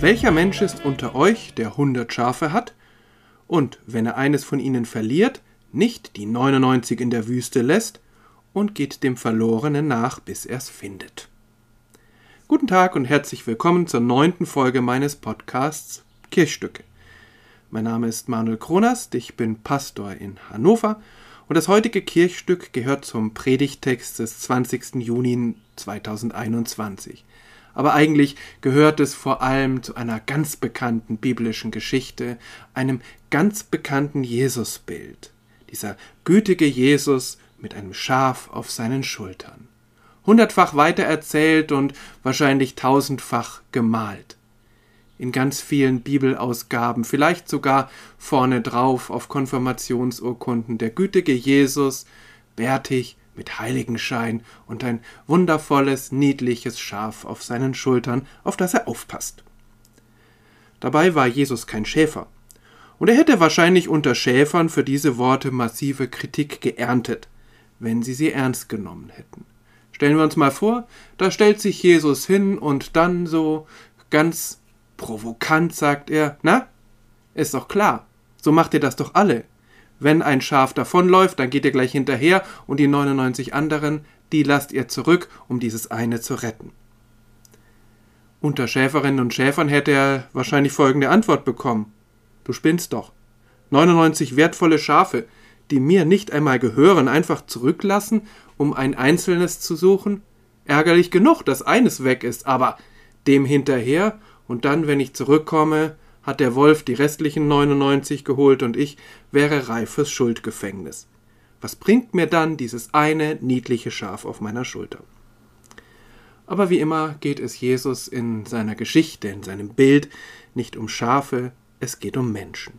Welcher Mensch ist unter euch, der hundert Schafe hat, und wenn er eines von ihnen verliert, nicht die 99 in der Wüste lässt und geht dem Verlorenen nach, bis er's findet? Guten Tag und herzlich willkommen zur neunten Folge meines Podcasts Kirchstücke. Mein Name ist Manuel Kronast, ich bin Pastor in Hannover und das heutige Kirchstück gehört zum Predigtext des 20. Juni 2021. Aber eigentlich gehört es vor allem zu einer ganz bekannten biblischen Geschichte, einem ganz bekannten Jesusbild. Dieser gütige Jesus mit einem Schaf auf seinen Schultern. Hundertfach weitererzählt und wahrscheinlich tausendfach gemalt in ganz vielen Bibelausgaben, vielleicht sogar vorne drauf auf Konfirmationsurkunden, der gütige Jesus, bärtig, mit Heiligenschein und ein wundervolles, niedliches Schaf auf seinen Schultern, auf das er aufpasst. Dabei war Jesus kein Schäfer, und er hätte wahrscheinlich unter Schäfern für diese Worte massive Kritik geerntet, wenn sie sie ernst genommen hätten. Stellen wir uns mal vor, da stellt sich Jesus hin und dann so ganz Provokant sagt er, na? Ist doch klar. So macht ihr das doch alle. Wenn ein Schaf davonläuft, dann geht ihr gleich hinterher und die 99 anderen, die lasst ihr zurück, um dieses eine zu retten. Unter Schäferinnen und Schäfern hätte er wahrscheinlich folgende Antwort bekommen. Du spinnst doch. 99 wertvolle Schafe, die mir nicht einmal gehören, einfach zurücklassen, um ein einzelnes zu suchen? Ärgerlich genug, dass eines weg ist, aber dem hinterher und dann, wenn ich zurückkomme, hat der Wolf die restlichen 99 geholt und ich wäre reif fürs Schuldgefängnis. Was bringt mir dann dieses eine niedliche Schaf auf meiner Schulter? Aber wie immer geht es Jesus in seiner Geschichte, in seinem Bild nicht um Schafe, es geht um Menschen.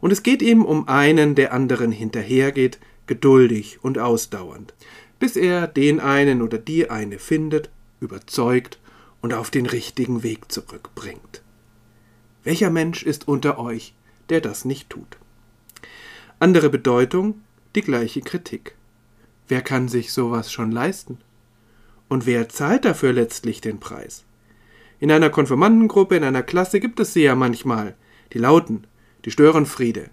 Und es geht ihm um einen, der anderen hinterhergeht, geduldig und ausdauernd, bis er den einen oder die eine findet, überzeugt und auf den richtigen Weg zurückbringt. Welcher Mensch ist unter euch, der das nicht tut? Andere Bedeutung, die gleiche Kritik. Wer kann sich sowas schon leisten? Und wer zahlt dafür letztlich den Preis? In einer Konfirmandengruppe, in einer Klasse gibt es sie ja manchmal, die Lauten, die Störenfriede,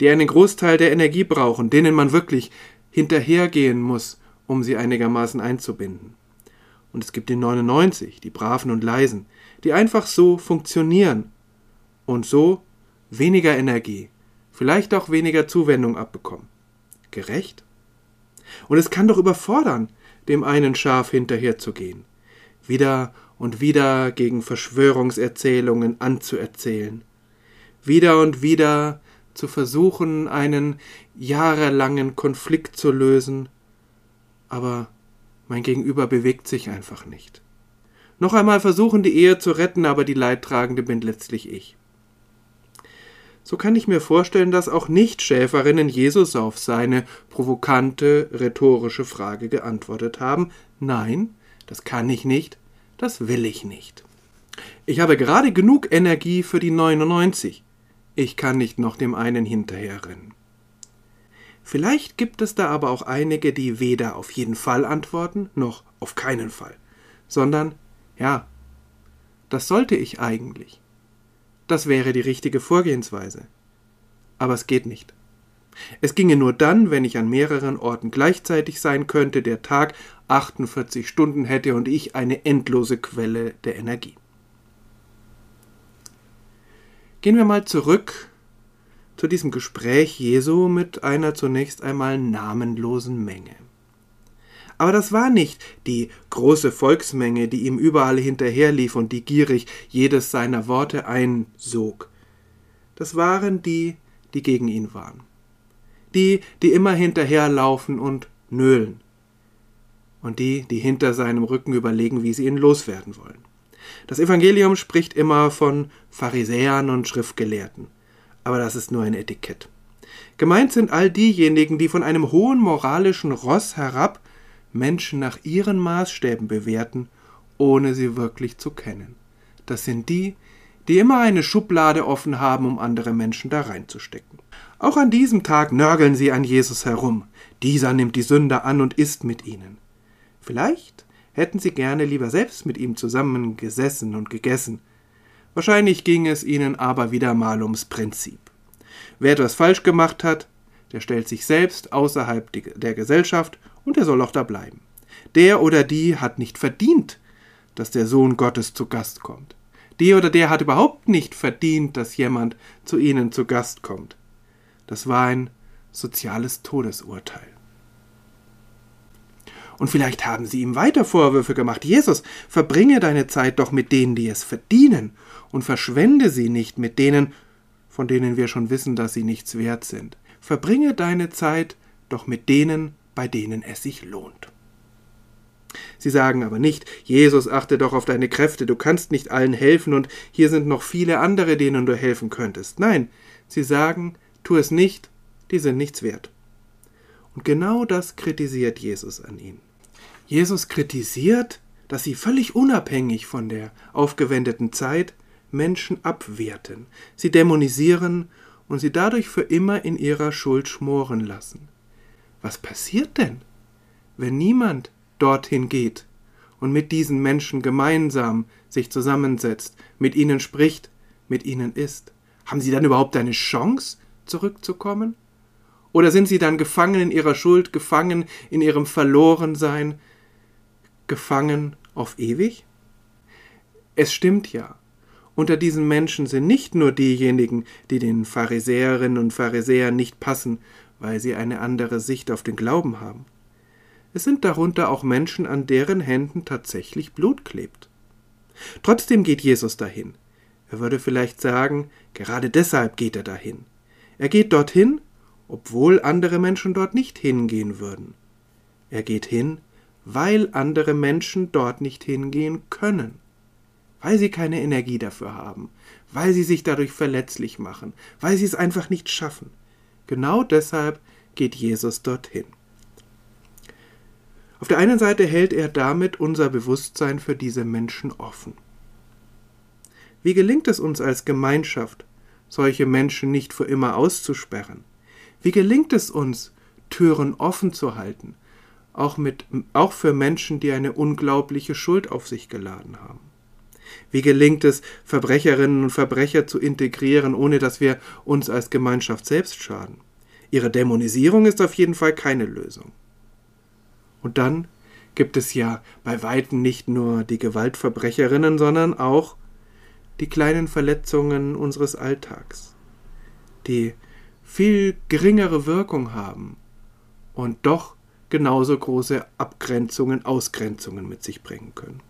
die einen Großteil der Energie brauchen, denen man wirklich hinterhergehen muss, um sie einigermaßen einzubinden. Und es gibt die 99, die Braven und Leisen, die einfach so funktionieren und so weniger Energie, vielleicht auch weniger Zuwendung abbekommen. Gerecht? Und es kann doch überfordern, dem einen Schaf hinterherzugehen, wieder und wieder gegen Verschwörungserzählungen anzuerzählen, wieder und wieder zu versuchen, einen jahrelangen Konflikt zu lösen, aber mein Gegenüber bewegt sich einfach nicht. Noch einmal versuchen, die Ehe zu retten, aber die Leidtragende bin letztlich ich. So kann ich mir vorstellen, dass auch Nichtschäferinnen Jesus auf seine provokante, rhetorische Frage geantwortet haben. Nein, das kann ich nicht, das will ich nicht. Ich habe gerade genug Energie für die 99. Ich kann nicht noch dem einen hinterherrennen. Vielleicht gibt es da aber auch einige, die weder auf jeden Fall antworten, noch auf keinen Fall, sondern ja, das sollte ich eigentlich. Das wäre die richtige Vorgehensweise. Aber es geht nicht. Es ginge nur dann, wenn ich an mehreren Orten gleichzeitig sein könnte, der Tag 48 Stunden hätte und ich eine endlose Quelle der Energie. Gehen wir mal zurück zu diesem Gespräch Jesu mit einer zunächst einmal namenlosen Menge. Aber das war nicht die große Volksmenge, die ihm überall hinterherlief und die gierig jedes seiner Worte einsog. Das waren die, die gegen ihn waren. Die, die immer hinterherlaufen und nölen. Und die, die hinter seinem Rücken überlegen, wie sie ihn loswerden wollen. Das Evangelium spricht immer von Pharisäern und Schriftgelehrten aber das ist nur ein Etikett. Gemeint sind all diejenigen, die von einem hohen moralischen Ross herab Menschen nach ihren Maßstäben bewerten, ohne sie wirklich zu kennen. Das sind die, die immer eine Schublade offen haben, um andere Menschen da reinzustecken. Auch an diesem Tag nörgeln sie an Jesus herum. Dieser nimmt die Sünder an und isst mit ihnen. Vielleicht hätten sie gerne lieber selbst mit ihm zusammen gesessen und gegessen, Wahrscheinlich ging es ihnen aber wieder mal ums Prinzip. Wer etwas falsch gemacht hat, der stellt sich selbst außerhalb der Gesellschaft und er soll auch da bleiben. Der oder die hat nicht verdient, dass der Sohn Gottes zu Gast kommt. Die oder der hat überhaupt nicht verdient, dass jemand zu ihnen zu Gast kommt. Das war ein soziales Todesurteil. Und vielleicht haben sie ihm weiter Vorwürfe gemacht. Jesus, verbringe deine Zeit doch mit denen, die es verdienen, und verschwende sie nicht mit denen, von denen wir schon wissen, dass sie nichts wert sind. Verbringe deine Zeit doch mit denen, bei denen es sich lohnt. Sie sagen aber nicht, Jesus, achte doch auf deine Kräfte, du kannst nicht allen helfen und hier sind noch viele andere, denen du helfen könntest. Nein, sie sagen, tu es nicht, die sind nichts wert. Und genau das kritisiert Jesus an ihnen. Jesus kritisiert, dass sie völlig unabhängig von der aufgewendeten Zeit Menschen abwerten, sie dämonisieren und sie dadurch für immer in ihrer Schuld schmoren lassen. Was passiert denn, wenn niemand dorthin geht und mit diesen Menschen gemeinsam sich zusammensetzt, mit ihnen spricht, mit ihnen isst? Haben sie dann überhaupt eine Chance, zurückzukommen? Oder sind sie dann gefangen in ihrer Schuld, gefangen in ihrem Verlorensein, gefangen auf ewig? Es stimmt ja. Unter diesen Menschen sind nicht nur diejenigen, die den Pharisäerinnen und Pharisäern nicht passen, weil sie eine andere Sicht auf den Glauben haben. Es sind darunter auch Menschen, an deren Händen tatsächlich Blut klebt. Trotzdem geht Jesus dahin. Er würde vielleicht sagen, gerade deshalb geht er dahin. Er geht dorthin, obwohl andere Menschen dort nicht hingehen würden. Er geht hin, weil andere Menschen dort nicht hingehen können, weil sie keine Energie dafür haben, weil sie sich dadurch verletzlich machen, weil sie es einfach nicht schaffen. Genau deshalb geht Jesus dorthin. Auf der einen Seite hält er damit unser Bewusstsein für diese Menschen offen. Wie gelingt es uns als Gemeinschaft, solche Menschen nicht für immer auszusperren? Wie gelingt es uns, Türen offen zu halten, auch, mit, auch für Menschen, die eine unglaubliche Schuld auf sich geladen haben? Wie gelingt es, Verbrecherinnen und Verbrecher zu integrieren, ohne dass wir uns als Gemeinschaft selbst schaden? Ihre Dämonisierung ist auf jeden Fall keine Lösung. Und dann gibt es ja bei weitem nicht nur die Gewaltverbrecherinnen, sondern auch die kleinen Verletzungen unseres Alltags, die viel geringere Wirkung haben und doch genauso große Abgrenzungen, Ausgrenzungen mit sich bringen können.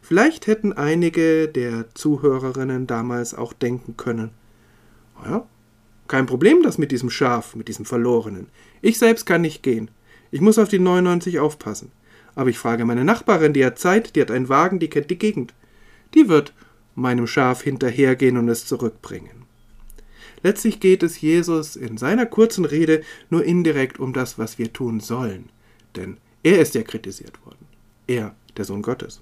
Vielleicht hätten einige der Zuhörerinnen damals auch denken können, ja, kein Problem das mit diesem Schaf, mit diesem Verlorenen. Ich selbst kann nicht gehen. Ich muss auf die 99 aufpassen. Aber ich frage meine Nachbarin, die hat Zeit, die hat einen Wagen, die kennt die Gegend. Die wird meinem Schaf hinterhergehen und es zurückbringen. Letztlich geht es Jesus in seiner kurzen Rede nur indirekt um das, was wir tun sollen. Denn er ist ja kritisiert worden. Er, der Sohn Gottes.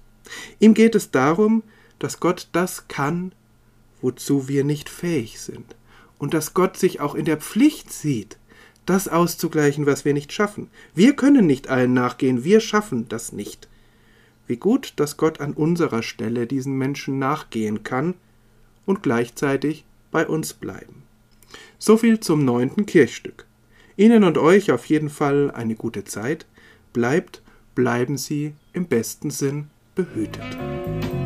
Ihm geht es darum, dass Gott das kann, wozu wir nicht fähig sind. Und dass Gott sich auch in der Pflicht sieht, das auszugleichen, was wir nicht schaffen. Wir können nicht allen nachgehen, wir schaffen das nicht. Wie gut, dass Gott an unserer Stelle diesen Menschen nachgehen kann und gleichzeitig bei uns bleiben. So viel zum neunten Kirchstück. Ihnen und euch auf jeden Fall eine gute Zeit. Bleibt, bleiben Sie im besten Sinn behütet.